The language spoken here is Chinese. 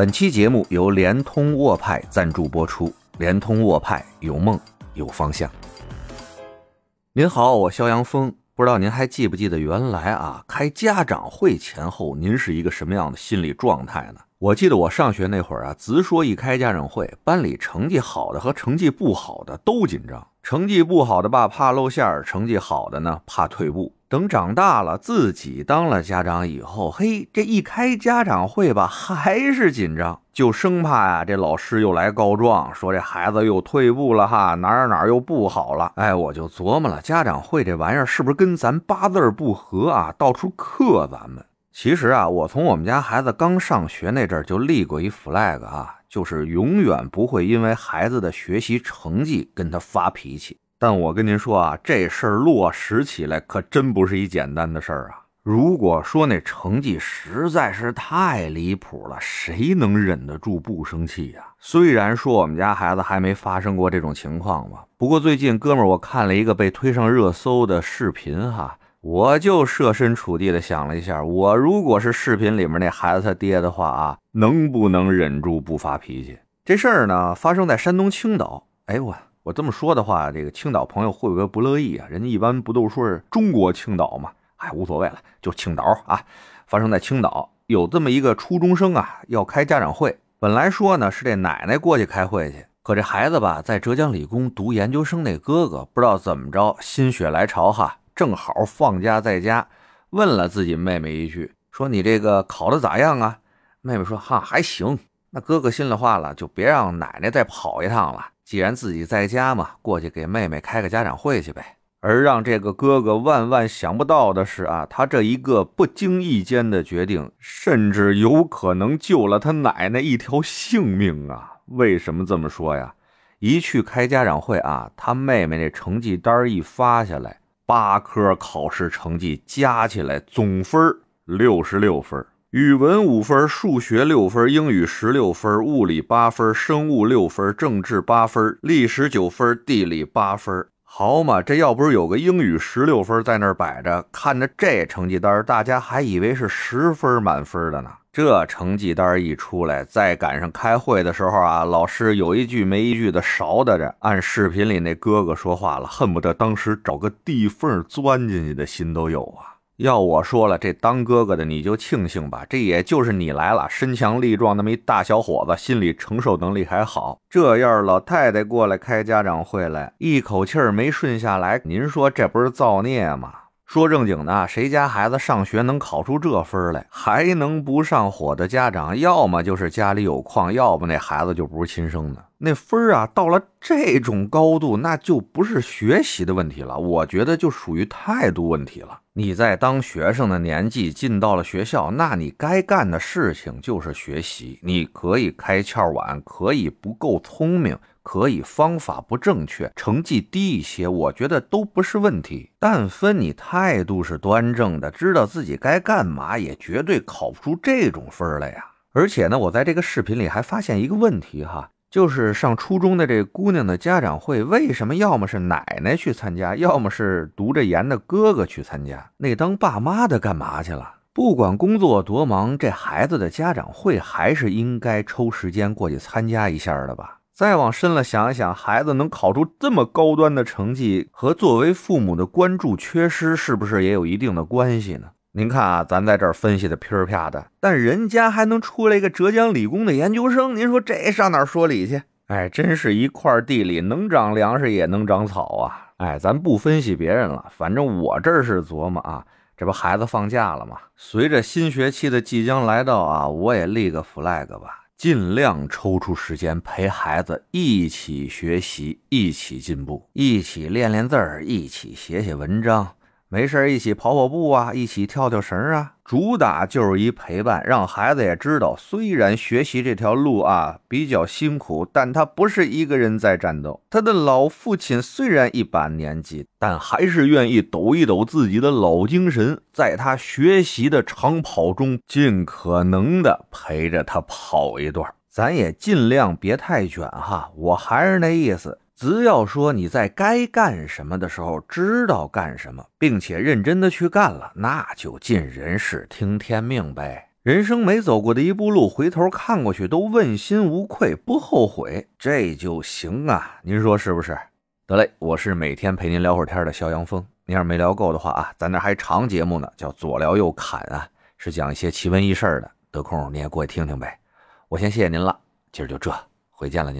本期节目由联通沃派赞助播出。联通沃派有梦有方向。您好，我肖阳峰，不知道您还记不记得原来啊，开家长会前后您是一个什么样的心理状态呢？我记得我上学那会儿啊，直说一开家长会，班里成绩好的和成绩不好的都紧张。成绩不好的吧，怕露馅儿；成绩好的呢，怕退步。等长大了，自己当了家长以后，嘿，这一开家长会吧，还是紧张，就生怕呀，这老师又来告状，说这孩子又退步了哈，哪儿哪儿又不好了。哎，我就琢磨了，家长会这玩意儿是不是跟咱八字不合啊？到处克咱们。其实啊，我从我们家孩子刚上学那阵儿就立过一 flag 啊，就是永远不会因为孩子的学习成绩跟他发脾气。但我跟您说啊，这事儿落实起来可真不是一简单的事儿啊！如果说那成绩实在是太离谱了，谁能忍得住不生气呀？虽然说我们家孩子还没发生过这种情况吧，不过最近哥们儿我看了一个被推上热搜的视频哈，我就设身处地的想了一下，我如果是视频里面那孩子他爹的话啊，能不能忍住不发脾气？这事儿呢，发生在山东青岛。哎我。我这么说的话，这个青岛朋友会不会不乐意啊？人家一般不都说是中国青岛吗？哎，无所谓了，就青岛啊。发生在青岛，有这么一个初中生啊，要开家长会。本来说呢是这奶奶过去开会去，可这孩子吧，在浙江理工读研究生，那哥哥不知道怎么着，心血来潮哈，正好放假在家，问了自己妹妹一句，说你这个考的咋样啊？妹妹说哈还行。那哥哥心里话了，就别让奶奶再跑一趟了。既然自己在家嘛，过去给妹妹开个家长会去呗。而让这个哥哥万万想不到的是啊，他这一个不经意间的决定，甚至有可能救了他奶奶一条性命啊！为什么这么说呀？一去开家长会啊，他妹妹那成绩单一发下来，八科考试成绩加起来总分六十六分。语文五分，数学六分，英语十六分，物理八分，生物六分，政治八分，历史九分，地理八分。好嘛，这要不是有个英语十六分在那儿摆着，看着这成绩单，大家还以为是十分满分的呢。这成绩单一出来，再赶上开会的时候啊，老师有一句没一句的勺打着，按视频里那哥哥说话了，恨不得当时找个地缝钻进去的心都有啊。要我说了，这当哥哥的你就庆幸吧，这也就是你来了，身强力壮那么一大小伙子，心理承受能力还好。这要是老太太过来开家长会来，一口气儿没顺下来，您说这不是造孽吗？说正经的，谁家孩子上学能考出这分来，还能不上火的家长，要么就是家里有矿，要不那孩子就不是亲生的。那分儿啊，到了这种高度，那就不是学习的问题了，我觉得就属于态度问题了。你在当学生的年纪进到了学校，那你该干的事情就是学习。你可以开窍晚，可以不够聪明。可以方法不正确，成绩低一些，我觉得都不是问题。但分你态度是端正的，知道自己该干嘛，也绝对考不出这种分来呀。而且呢，我在这个视频里还发现一个问题哈，就是上初中的这姑娘的家长会，为什么要么是奶奶去参加，要么是读着研的哥哥去参加？那当爸妈的干嘛去了？不管工作多忙，这孩子的家长会还是应该抽时间过去参加一下的吧。再往深了想一想，孩子能考出这么高端的成绩，和作为父母的关注缺失是不是也有一定的关系呢？您看啊，咱在这儿分析的噼儿啪的，但人家还能出来一个浙江理工的研究生，您说这上哪儿说理去？哎，真是一块地里能长粮食也能长草啊！哎，咱不分析别人了，反正我这是琢磨啊，这不孩子放假了吗？随着新学期的即将来到啊，我也立个 flag 吧。尽量抽出时间陪孩子一起学习，一起进步，一起练练字儿，一起写写文章。没事一起跑跑步啊，一起跳跳绳啊，主打就是一陪伴，让孩子也知道，虽然学习这条路啊比较辛苦，但他不是一个人在战斗。他的老父亲虽然一把年纪，但还是愿意抖一抖自己的老精神，在他学习的长跑中，尽可能的陪着他跑一段。咱也尽量别太卷哈，我还是那意思。只要说你在该干什么的时候知道干什么，并且认真的去干了，那就尽人事听天命呗。人生没走过的一步路，回头看过去都问心无愧，不后悔，这就行啊！您说是不是？得嘞，我是每天陪您聊会儿天的肖阳峰。您要是没聊够的话啊，咱那还长节目呢，叫左聊右侃啊，是讲一些奇闻异事的。得空你也过去听听呗。我先谢谢您了，今儿就这，回见了您。